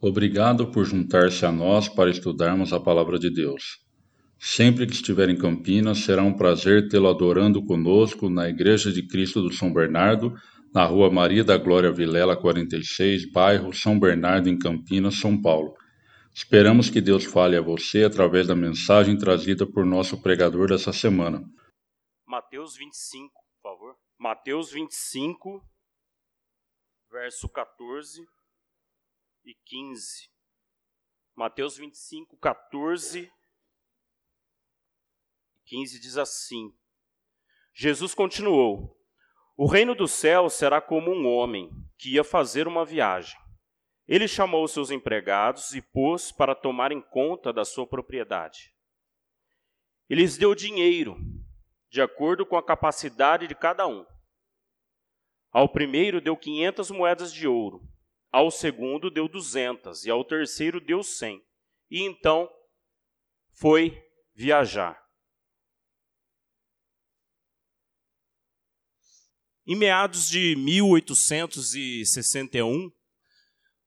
Obrigado por juntar-se a nós para estudarmos a Palavra de Deus. Sempre que estiver em Campinas, será um prazer tê-lo adorando conosco na Igreja de Cristo do São Bernardo, na Rua Maria da Glória Vilela 46, bairro São Bernardo, em Campinas, São Paulo. Esperamos que Deus fale a você através da mensagem trazida por nosso pregador dessa semana. Mateus 25, por favor. Mateus 25, verso 14 e 15. Mateus 25, 14 e 15 diz assim: Jesus continuou: O reino do céu será como um homem que ia fazer uma viagem. Ele chamou seus empregados e pôs para tomarem conta da sua propriedade. Ele lhes deu dinheiro, de acordo com a capacidade de cada um. Ao primeiro deu quinhentas moedas de ouro, ao segundo deu duzentas, e ao terceiro deu cem. E então foi viajar. Em meados de 1861,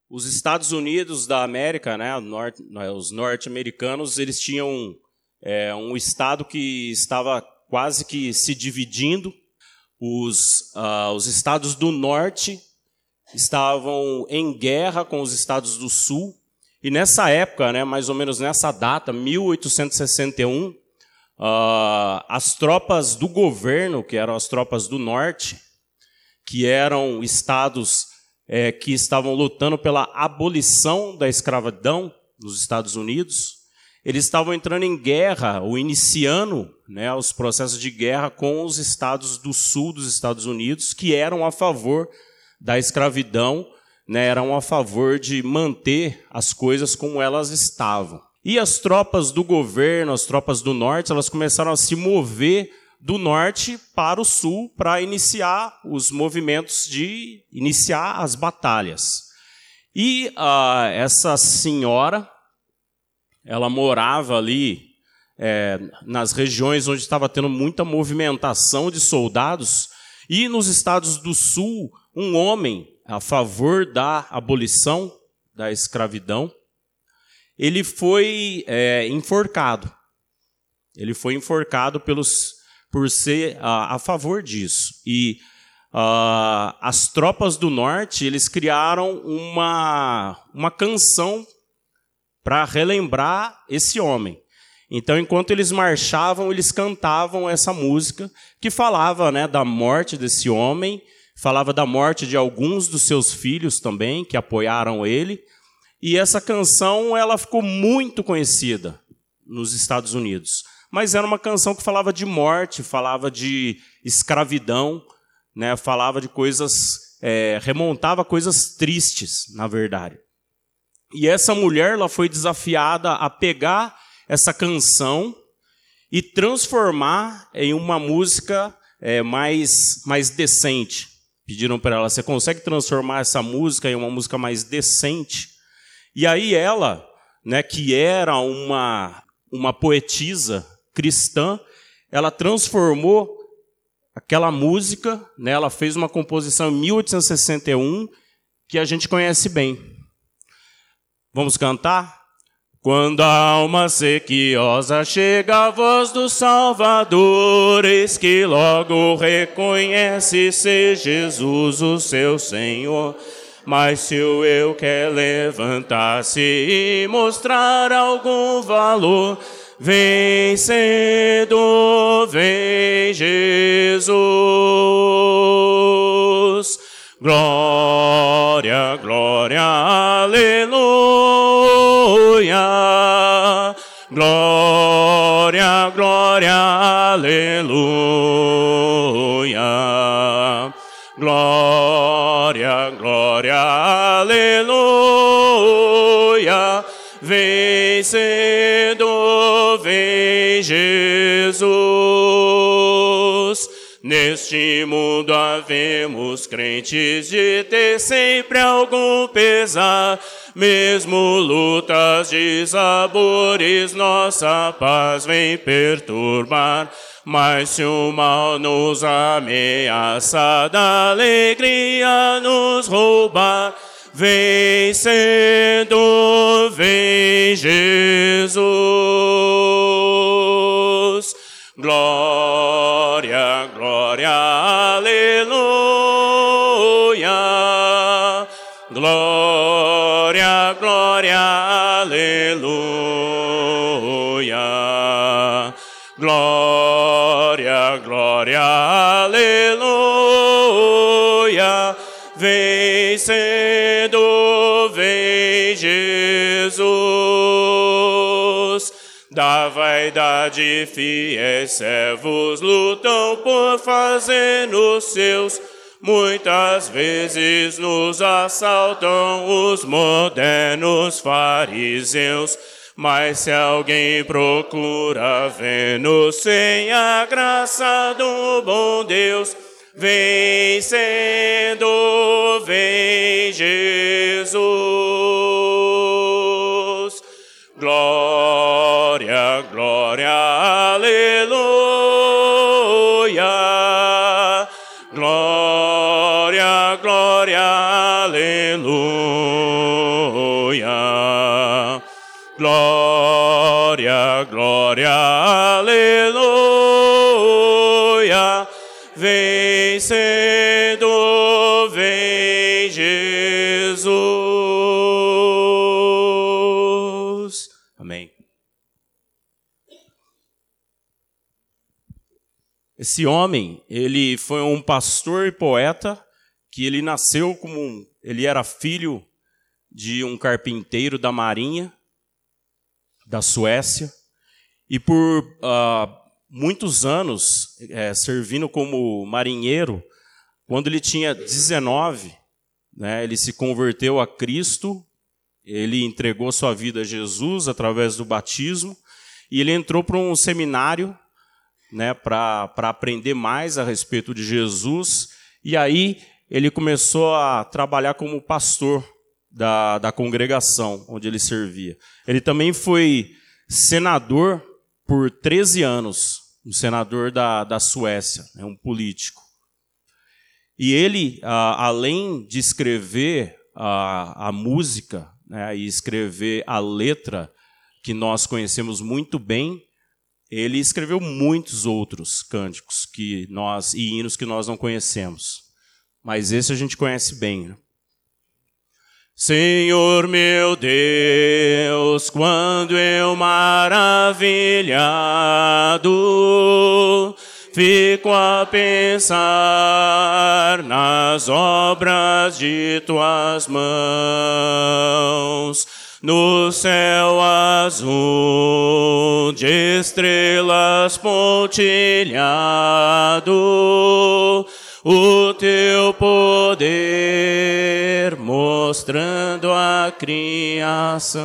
os Estados Unidos da América, né, os norte-americanos, eles tinham é, um estado que estava quase que se dividindo. Os, uh, os estados do norte estavam em guerra com os estados do sul. E nessa época, né, mais ou menos nessa data, 1861, uh, ah, as tropas do governo, que eram as tropas do norte, que eram estados é, que estavam lutando pela abolição da escravidão nos Estados Unidos, eles estavam entrando em guerra, ou iniciando né, os processos de guerra com os estados do sul dos Estados Unidos, que eram a favor da escravidão, né, eram a favor de manter as coisas como elas estavam. E as tropas do governo, as tropas do norte, elas começaram a se mover do norte para o sul para iniciar os movimentos de iniciar as batalhas. E uh, essa senhora, ela morava ali é, nas regiões onde estava tendo muita movimentação de soldados, e nos estados do sul um homem a favor da abolição da escravidão, ele foi é, enforcado. Ele foi enforcado pelos, por ser a, a favor disso. E as tropas do norte eles criaram uma, uma canção para relembrar esse homem. Então, enquanto eles marchavam, eles cantavam essa música que falava né, da morte desse homem falava da morte de alguns dos seus filhos também, que apoiaram ele. E essa canção ela ficou muito conhecida nos Estados Unidos. Mas era uma canção que falava de morte, falava de escravidão, né? falava de coisas, é, remontava coisas tristes, na verdade. E essa mulher ela foi desafiada a pegar essa canção e transformar em uma música é, mais, mais decente pediram para ela: você consegue transformar essa música em uma música mais decente? E aí ela, né, que era uma uma poetisa cristã, ela transformou aquela música, né, ela fez uma composição em 1861 que a gente conhece bem. Vamos cantar? Quando a alma sequiosa chega a voz do Salvador, eis que logo reconhece ser Jesus o seu Senhor. Mas se o eu quer levantar-se e mostrar algum valor, vem cedo, vem Jesus. Glória, glória, aleluia. Glória, glória, aleluia. Glória, glória, aleluia. Vencendo, vem Jesus. Neste mundo havemos crentes de ter sempre algum pesar mesmo lutas de sabores, nossa paz vem perturbar. Mas se o mal nos ameaça, da alegria nos roubar, vencendo, vem Jesus. Glória, glória, aleluia. Glória, glória, aleluia. Glória, glória, aleluia. Vencendo, Da vaidade fiéis servos lutam por fazer nos seus. Muitas vezes nos assaltam os modernos fariseus. Mas se alguém procura ver-nos sem a graça do bom Deus, vencendo, vem Jesus. Glória, glória, aleluia. Glória, glória, aleluia. Glória, glória, aleluia. Esse homem, ele foi um pastor e poeta que ele nasceu como um, ele era filho de um carpinteiro da marinha da Suécia e por uh, muitos anos é, servindo como marinheiro, quando ele tinha 19, né, ele se converteu a Cristo, ele entregou sua vida a Jesus através do batismo e ele entrou para um seminário né, para aprender mais a respeito de Jesus. E aí ele começou a trabalhar como pastor da, da congregação onde ele servia. Ele também foi senador por 13 anos, um senador da, da Suécia, né, um político. E ele, ah, além de escrever a, a música né, e escrever a letra que nós conhecemos muito bem, ele escreveu muitos outros cânticos que nós e hinos que nós não conhecemos. Mas esse a gente conhece bem. Né? Senhor meu Deus, quando eu maravilhado fico a pensar nas obras de tuas mãos, no céu azul de estrelas pontilhado o teu poder mostrando a criação.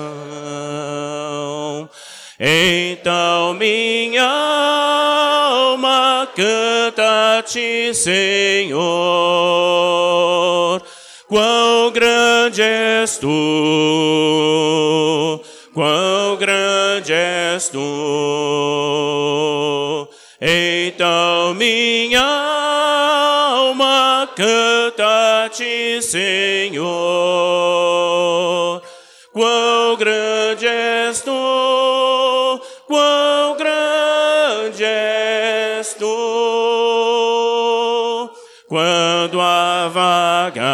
Então minha alma canta-te, Senhor, quão grande és tu, quão grande és tu. Então minha alma canta-te, Senhor, Quando a vagar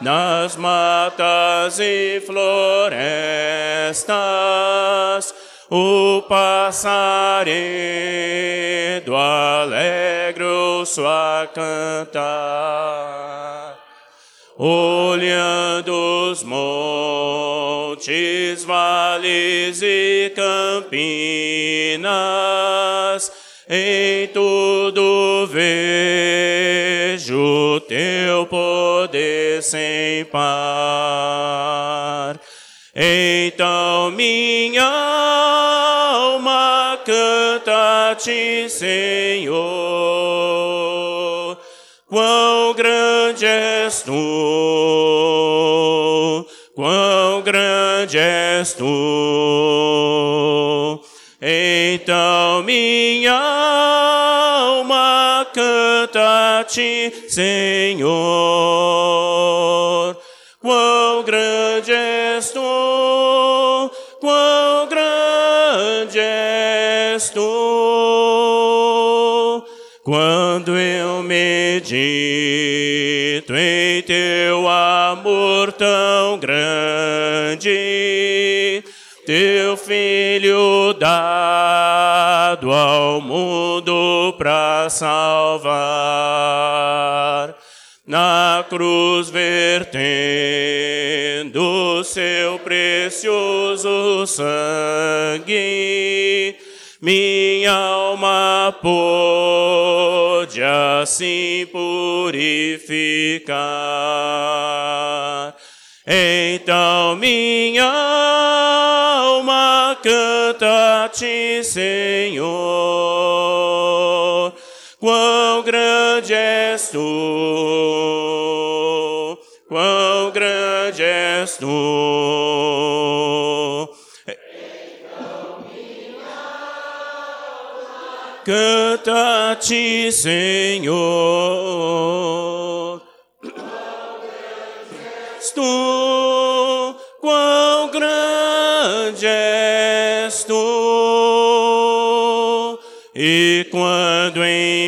nas matas e florestas, o passaredo alegro sua cantar. Olhando os montes, vales e campinas, teu poder sem par. Então minha alma canta-te, Senhor, quão grande és tu, quão grande és tu. Então minha canta-te, Senhor quão grande és tu, quão grande és tu. Quando eu medito em teu amor tão grande, teu filho dado ao mundo para salvar na cruz vertendo seu precioso sangue, minha alma pôde assim purificar. Então minha alma canta-te, Senhor quão grande és tu, quão grande és tu. Canta-te, Senhor.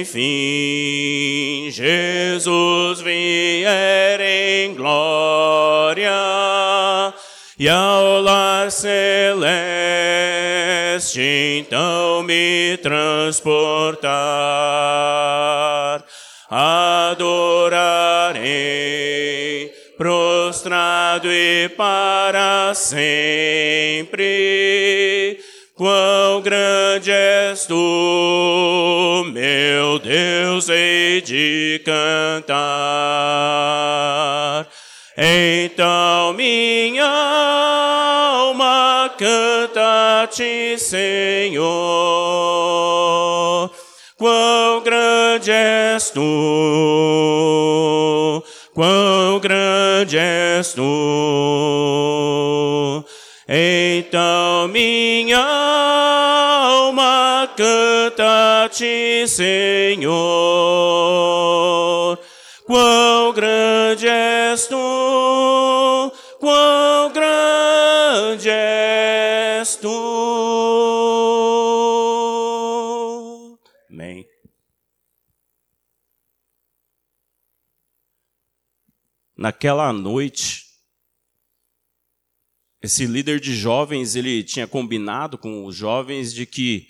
Enfim Jesus vier em glória e ao lar celeste então me transportar, adorarei prostrado e para sempre Quão grande és tu, meu Deus, hei de cantar. Então minha alma canta-te, Senhor. Quão grande és tu, quão grande és tu. Minha alma canta-te, Senhor. Quão grande és tu, quão grande és tu. Amém. Naquela noite, esse líder de jovens, ele tinha combinado com os jovens de que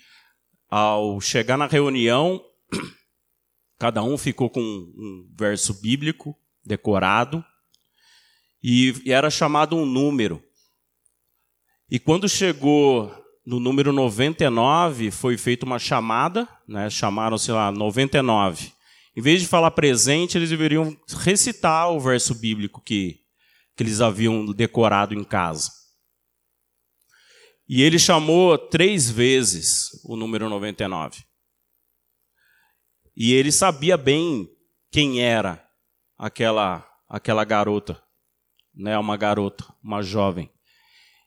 ao chegar na reunião, cada um ficou com um verso bíblico decorado e, era chamado um número. E quando chegou no número 99, foi feita uma chamada, né, chamaram, sei lá, 99. Em vez de falar presente, eles deveriam recitar o verso bíblico que, que eles haviam decorado em casa. E ele chamou três vezes o número 99. E ele sabia bem quem era aquela aquela garota, né, uma garota, uma jovem.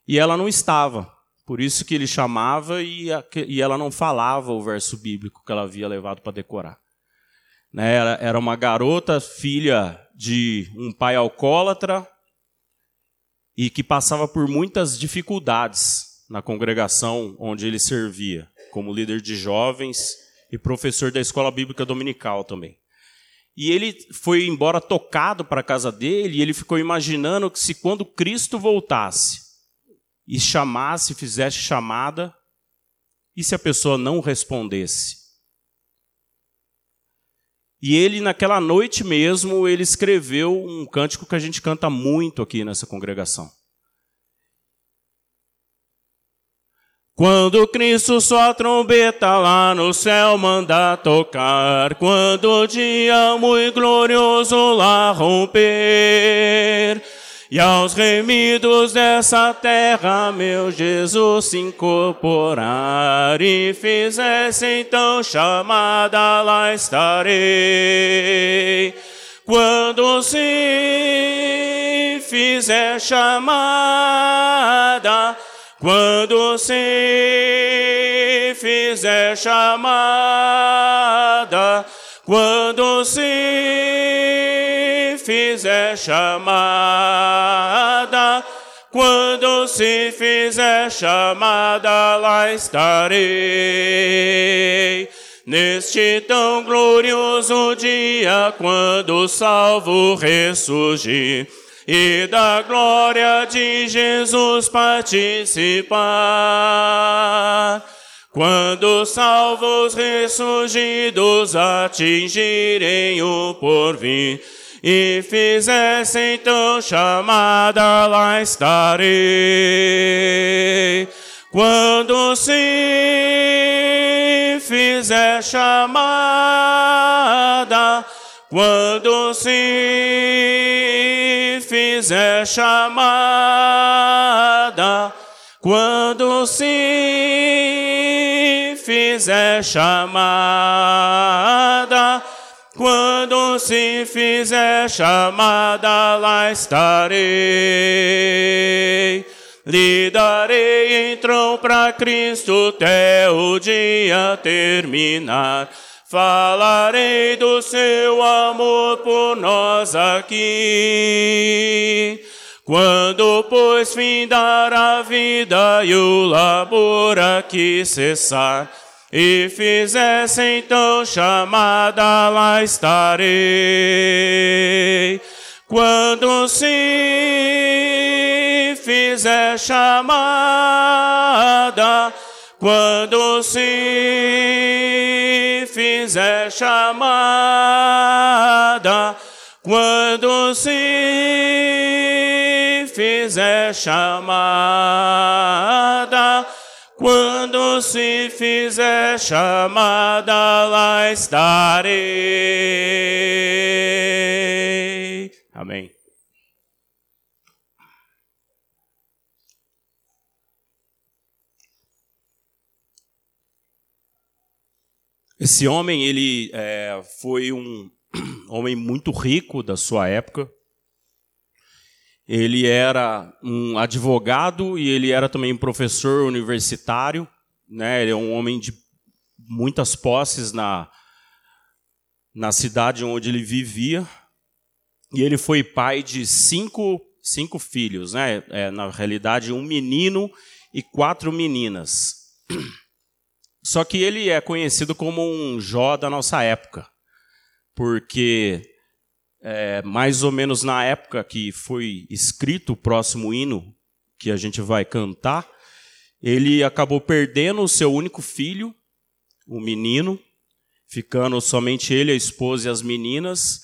E ela não estava. Por isso que ele chamava e, e ela não falava o verso bíblico que ela havia levado para decorar. Né, era, era uma garota, filha de um pai alcoólatra e que passava por muitas dificuldades na congregação onde ele servia, como líder de jovens e professor da escola bíblica dominical também. E ele foi embora tocado para a casa dele e ele ficou imaginando que se quando Cristo voltasse e chamasse, fizesse chamada, e se a pessoa não respondesse? E ele, naquela noite mesmo, ele escreveu um cântico que a gente canta muito aqui nessa congregação. Quando Cristo sua trombeta lá no céu manda tocar, quando o dia muito glorioso lá romper, e aos remidos dessa terra meu Jesus se incorporar e fizesse então chamada, lá estarei. Quando se fizer chamada, quando se fizer chamada, quando se fizer chamada, quando se fizer chamada, lá estarei. Neste tão glorioso dia, quando o salvo ressurgir, e da glória de Jesus participar. Quando os salvos ressurgidos atingirem o porvir, e fizessem então chamada, lá estarei. Quando se fizer chamada, quando se fizer chamada, quando se fizer chamada, quando se fizer chamada, lá estarei. Lhe darei então para Cristo até o dia terminar. Falarei do seu amor por nós aqui. Quando, pois, findar a vida e o labor aqui cessar, e fizesse então chamada, lá estarei. Quando se fizer chamada, quando se fizer chamada, quando se fizer chamada, quando se fizer chamada, lá estarei. Esse homem, ele é, foi um homem muito rico da sua época. Ele era um advogado e ele era também um professor universitário. Né? Ele é um homem de muitas posses na, na cidade onde ele vivia. E ele foi pai de cinco, cinco filhos, né? É, na realidade, um menino e quatro meninas. Só que ele é conhecido como um Jó da nossa época, porque é, mais ou menos na época que foi escrito o próximo hino que a gente vai cantar, ele acabou perdendo o seu único filho, o menino, ficando somente ele, a esposa e as meninas.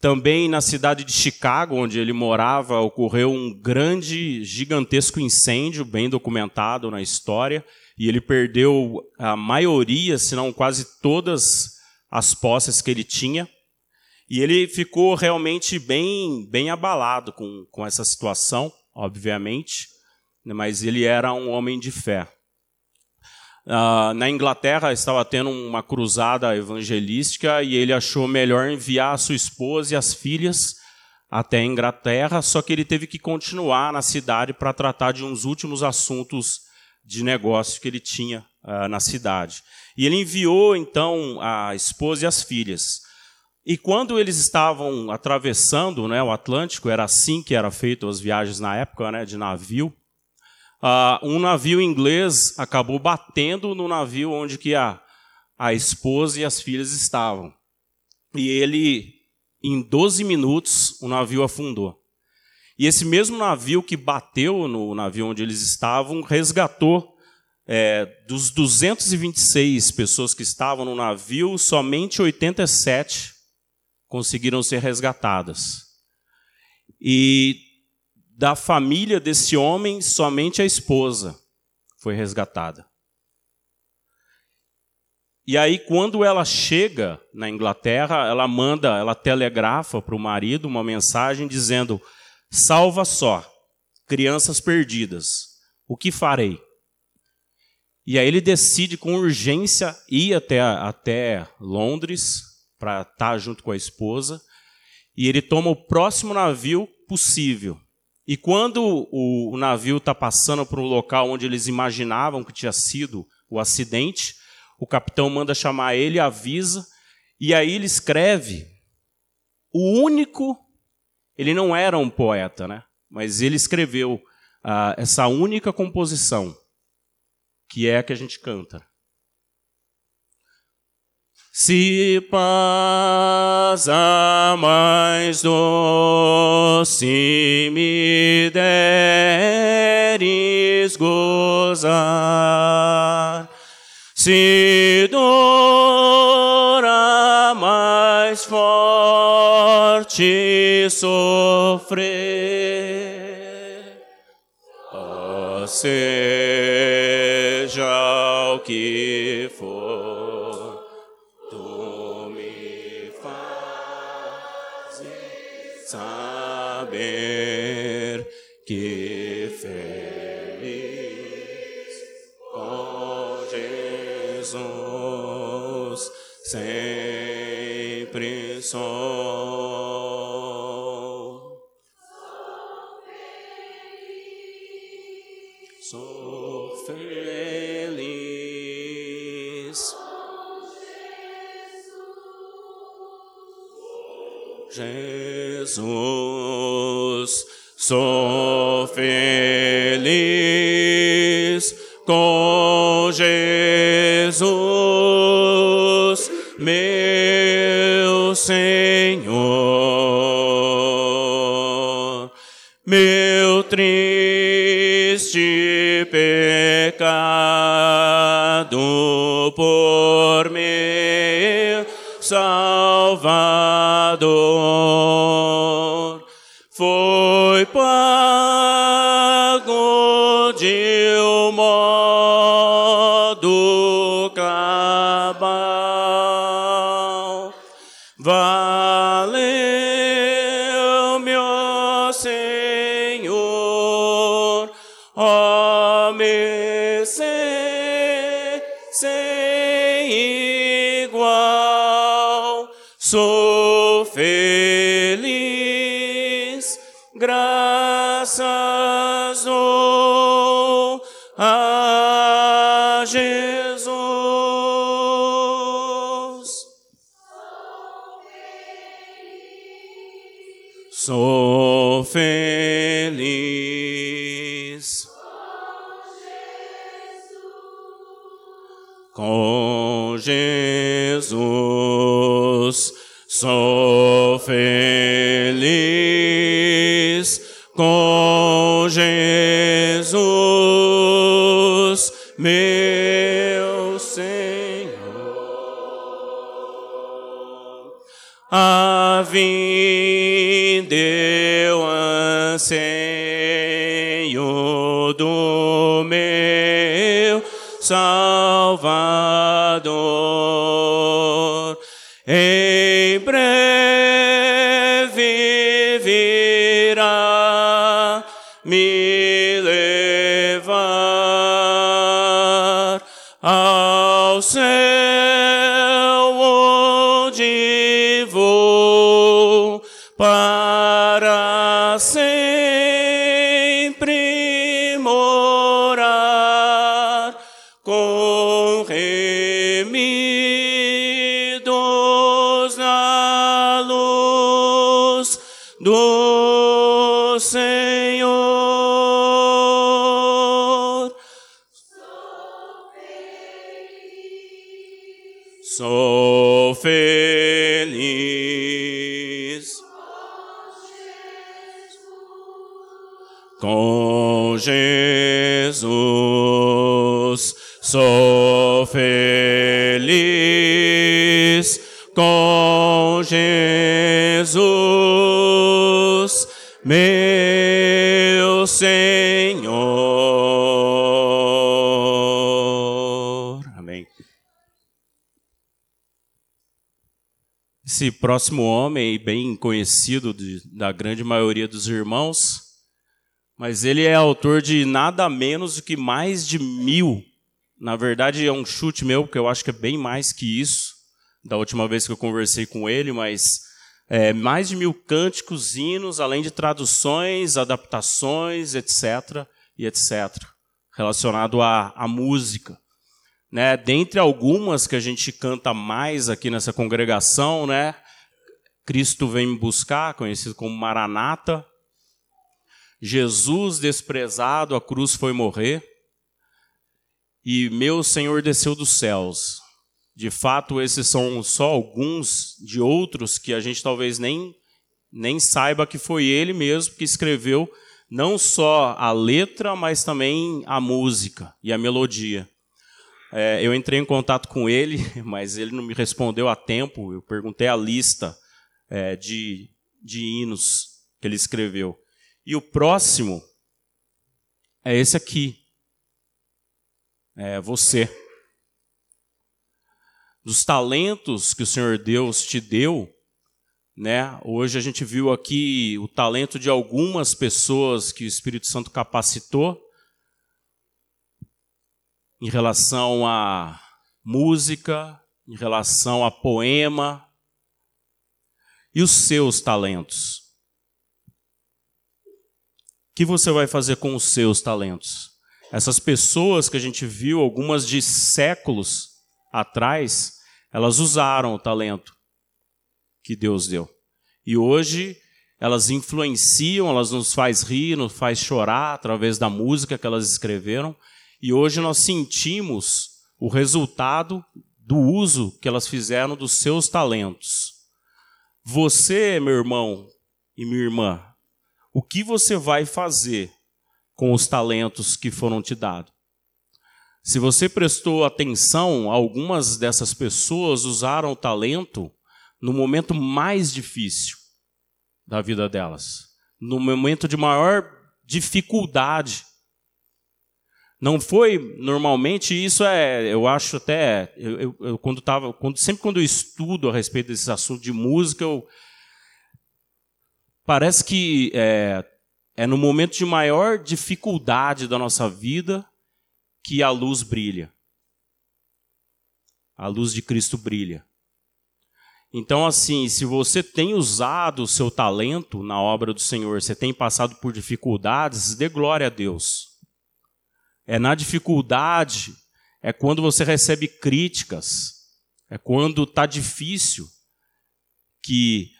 Também na cidade de Chicago, onde ele morava, ocorreu um grande, gigantesco incêndio, bem documentado na história, e ele perdeu a maioria, se não quase todas as posses que ele tinha. E ele ficou realmente bem, bem abalado com, com essa situação, obviamente, mas ele era um homem de fé. Uh, na Inglaterra estava tendo uma cruzada evangelística e ele achou melhor enviar a sua esposa e as filhas até a Inglaterra, só que ele teve que continuar na cidade para tratar de uns últimos assuntos de negócio que ele tinha uh, na cidade. E ele enviou então a esposa e as filhas. E quando eles estavam atravessando né, o Atlântico, era assim que eram feitas as viagens na época, né, de navio, uh, um navio inglês acabou batendo no navio onde que a, a esposa e as filhas estavam. E ele, em 12 minutos, o navio afundou. E esse mesmo navio que bateu no navio onde eles estavam, resgatou é, dos 226 pessoas que estavam no navio, somente 87 conseguiram ser resgatadas. E da família desse homem, somente a esposa foi resgatada. E aí, quando ela chega na Inglaterra, ela manda, ela telegrafa para o marido uma mensagem dizendo: Salva só, crianças perdidas, o que farei? E aí ele decide com urgência ir até, até Londres, para estar tá junto com a esposa, e ele toma o próximo navio possível. E quando o, navio está passando por um local onde eles imaginavam que tinha sido o acidente, o capitão manda chamar ele, avisa, e aí ele escreve o único Ele não era um poeta, né? mas ele escreveu uh, essa única composição, que é a que a gente canta. Se paz a mais doce me deres gozar, se dor forte sofrer, oh, seja o que for, sou feliz com Jesus, meu Senhor, meu triste pecado por meu Salvador foi pago a Jesus. Sou Em breve Jesus. Sou feliz com Jesus, meu Senhor. Amém. Esse próximo homem, bem conhecido de, da grande maioria dos irmãos, mas ele é autor de nada menos do que mais de mil. Na verdade, é um chute meu, porque eu acho que é bem mais que isso, da última vez que eu conversei com ele, mas é, mais de mil cânticos, hinos, além de traduções, adaptações, etc. e etc. relacionado à, à música. Né? Dentre algumas que a gente canta mais aqui nessa congregação, né? Cristo vem me buscar, conhecido como Maranata. Jesus desprezado, a cruz foi morrer. E meu Senhor desceu dos céus. De fato, esses são só alguns de outros que a gente talvez nem, nem saiba que foi ele mesmo que escreveu não só a letra, mas também a música e a melodia. É, eu entrei em contato com ele, mas ele não me respondeu a tempo. Eu perguntei a lista é, de, de hinos que ele escreveu. E o próximo é esse aqui. É você. Dos talentos que o Senhor Deus te deu, né? Hoje a gente viu aqui o talento de algumas pessoas que o Espírito Santo capacitou em relação a música, em relação a poema e os seus talentos. Que você vai fazer com os seus talentos? Essas pessoas que a gente viu, algumas de séculos atrás, elas usaram o talento que Deus deu. E hoje elas influenciam, elas nos faz rir, nos faz chorar através da música que elas escreveram, e hoje nós sentimos o resultado do uso que elas fizeram dos seus talentos. Você, meu irmão e minha irmã, o que você vai fazer com os talentos que foram te dados? Se você prestou atenção, algumas dessas pessoas usaram o talento no momento mais difícil da vida delas, no momento de maior dificuldade. Não foi normalmente isso é, eu acho até eu, eu, eu quando tava, quando sempre quando eu estudo a respeito desses assuntos de música, eu, parece que é, é no momento de maior dificuldade da nossa vida que a luz brilha. A luz de Cristo brilha. Então, assim, se você tem usado o seu talento na obra do Senhor, você tem passado por dificuldades, dê glória a Deus. É na dificuldade, é quando você recebe críticas, é quando está difícil que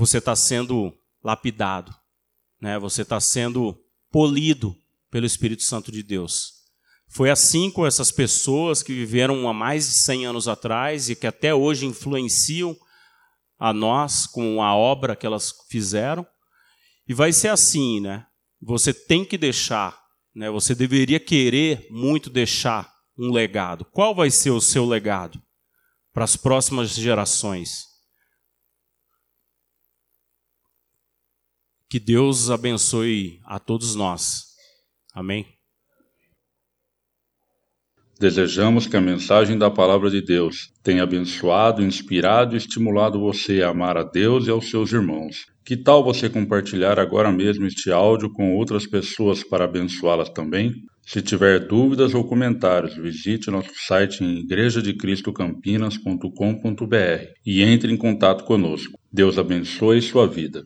você está sendo lapidado, né? você está sendo polido pelo Espírito Santo de Deus. Foi assim com essas pessoas que viveram há mais de 100 anos atrás e que até hoje influenciam a nós com a obra que elas fizeram. E vai ser assim, né? Você tem que deixar né? Você deveria querer muito deixar um legado. Qual vai ser o seu legado para as próximas gerações? Que Deus abençoe a todos nós. Amém. Desejamos que a mensagem da Palavra de Deus tenha abençoado, inspirado e estimulado você a amar a Deus e aos seus irmãos. Que tal você compartilhar agora mesmo este áudio com outras pessoas para abençoá-las também? Se tiver dúvidas ou comentários, visite nosso site em igrejadecristocampinas.com.br e entre em contato conosco. Deus abençoe sua vida.